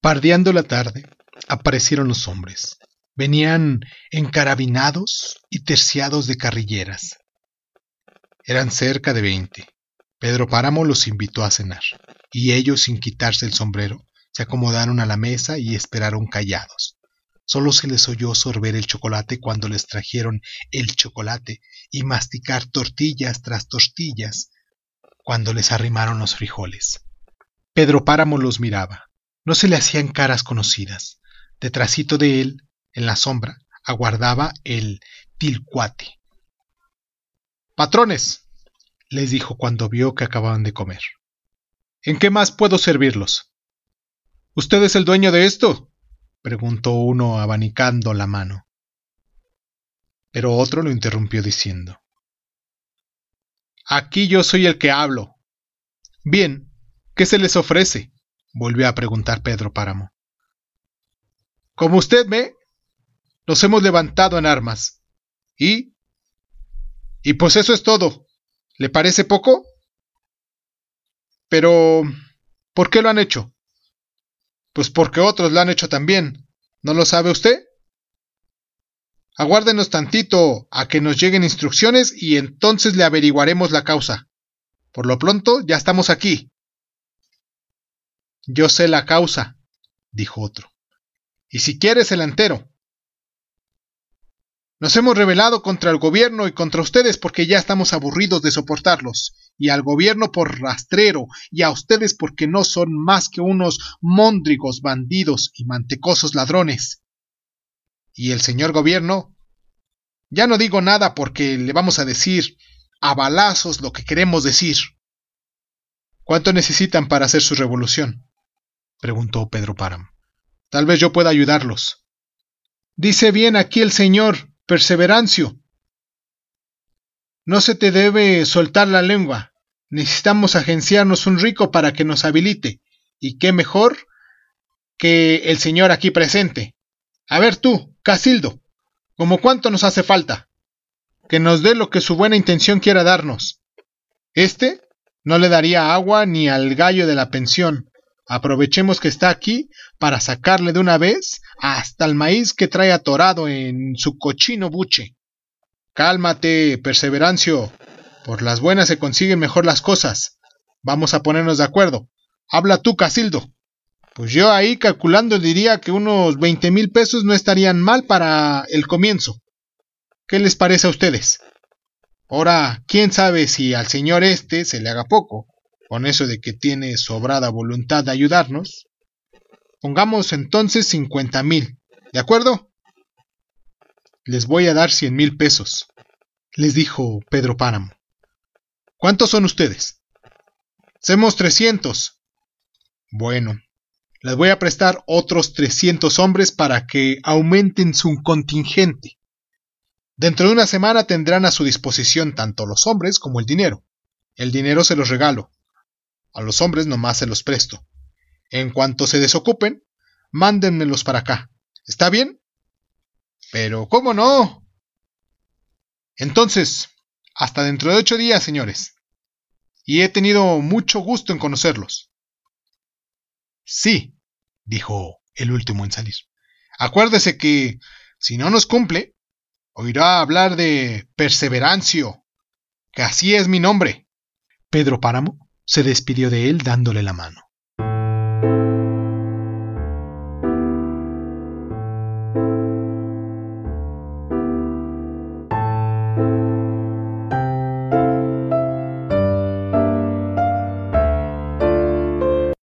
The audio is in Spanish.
Pardeando la tarde, aparecieron los hombres. Venían encarabinados y terciados de carrilleras. Eran cerca de veinte. Pedro Páramo los invitó a cenar, y ellos, sin quitarse el sombrero, se acomodaron a la mesa y esperaron callados. Solo se les oyó sorber el chocolate cuando les trajeron el chocolate y masticar tortillas tras tortillas cuando les arrimaron los frijoles. Pedro Páramo los miraba. No se le hacían caras conocidas. Detrásito de él, en la sombra, aguardaba el tilcuate. Patrones, les dijo cuando vio que acababan de comer. ¿En qué más puedo servirlos? ¿Usted es el dueño de esto? preguntó uno abanicando la mano. Pero otro lo interrumpió diciendo Aquí yo soy el que hablo. Bien, ¿qué se les ofrece? Volvió a preguntar Pedro Páramo. Como usted ve, nos hemos levantado en armas. ¿Y? Y pues eso es todo. ¿Le parece poco? Pero... ¿Por qué lo han hecho? Pues porque otros lo han hecho también. ¿No lo sabe usted? Aguárdenos tantito a que nos lleguen instrucciones y entonces le averiguaremos la causa. Por lo pronto ya estamos aquí. Yo sé la causa, dijo otro. Y si quieres el entero. Nos hemos rebelado contra el gobierno y contra ustedes porque ya estamos aburridos de soportarlos, y al gobierno por rastrero, y a ustedes porque no son más que unos móndrigos bandidos y mantecosos ladrones. Y el señor gobierno, ya no digo nada porque le vamos a decir a balazos lo que queremos decir. ¿Cuánto necesitan para hacer su revolución? Preguntó Pedro Páramo. Tal vez yo pueda ayudarlos. Dice bien aquí el señor, Perseverancio. No se te debe soltar la lengua. Necesitamos agenciarnos un rico para que nos habilite. Y qué mejor que el señor aquí presente. A ver tú, Casildo, ¿cómo cuánto nos hace falta? Que nos dé lo que su buena intención quiera darnos. Este no le daría agua ni al gallo de la pensión. Aprovechemos que está aquí para sacarle de una vez hasta el maíz que trae atorado en su cochino buche. Cálmate, Perseverancio. Por las buenas se consiguen mejor las cosas. Vamos a ponernos de acuerdo. Habla tú, Casildo. Pues yo ahí calculando diría que unos veinte mil pesos no estarían mal para el comienzo. ¿Qué les parece a ustedes? Ahora, quién sabe si al señor este se le haga poco, con eso de que tiene sobrada voluntad de ayudarnos. Pongamos entonces cincuenta mil, ¿de acuerdo? Les voy a dar cien mil pesos, les dijo Pedro Páramo. ¿Cuántos son ustedes? Somos trescientos. Bueno, les voy a prestar otros trescientos hombres para que aumenten su contingente. Dentro de una semana tendrán a su disposición tanto los hombres como el dinero. El dinero se los regalo. A los hombres nomás se los presto. En cuanto se desocupen, mándenmelos para acá. ¿Está bien? Pero, ¿cómo no? Entonces, hasta dentro de ocho días, señores. Y he tenido mucho gusto en conocerlos. Sí, dijo el último en salir. Acuérdese que, si no nos cumple, oirá hablar de Perseverancio, que así es mi nombre. Pedro Páramo se despidió de él dándole la mano.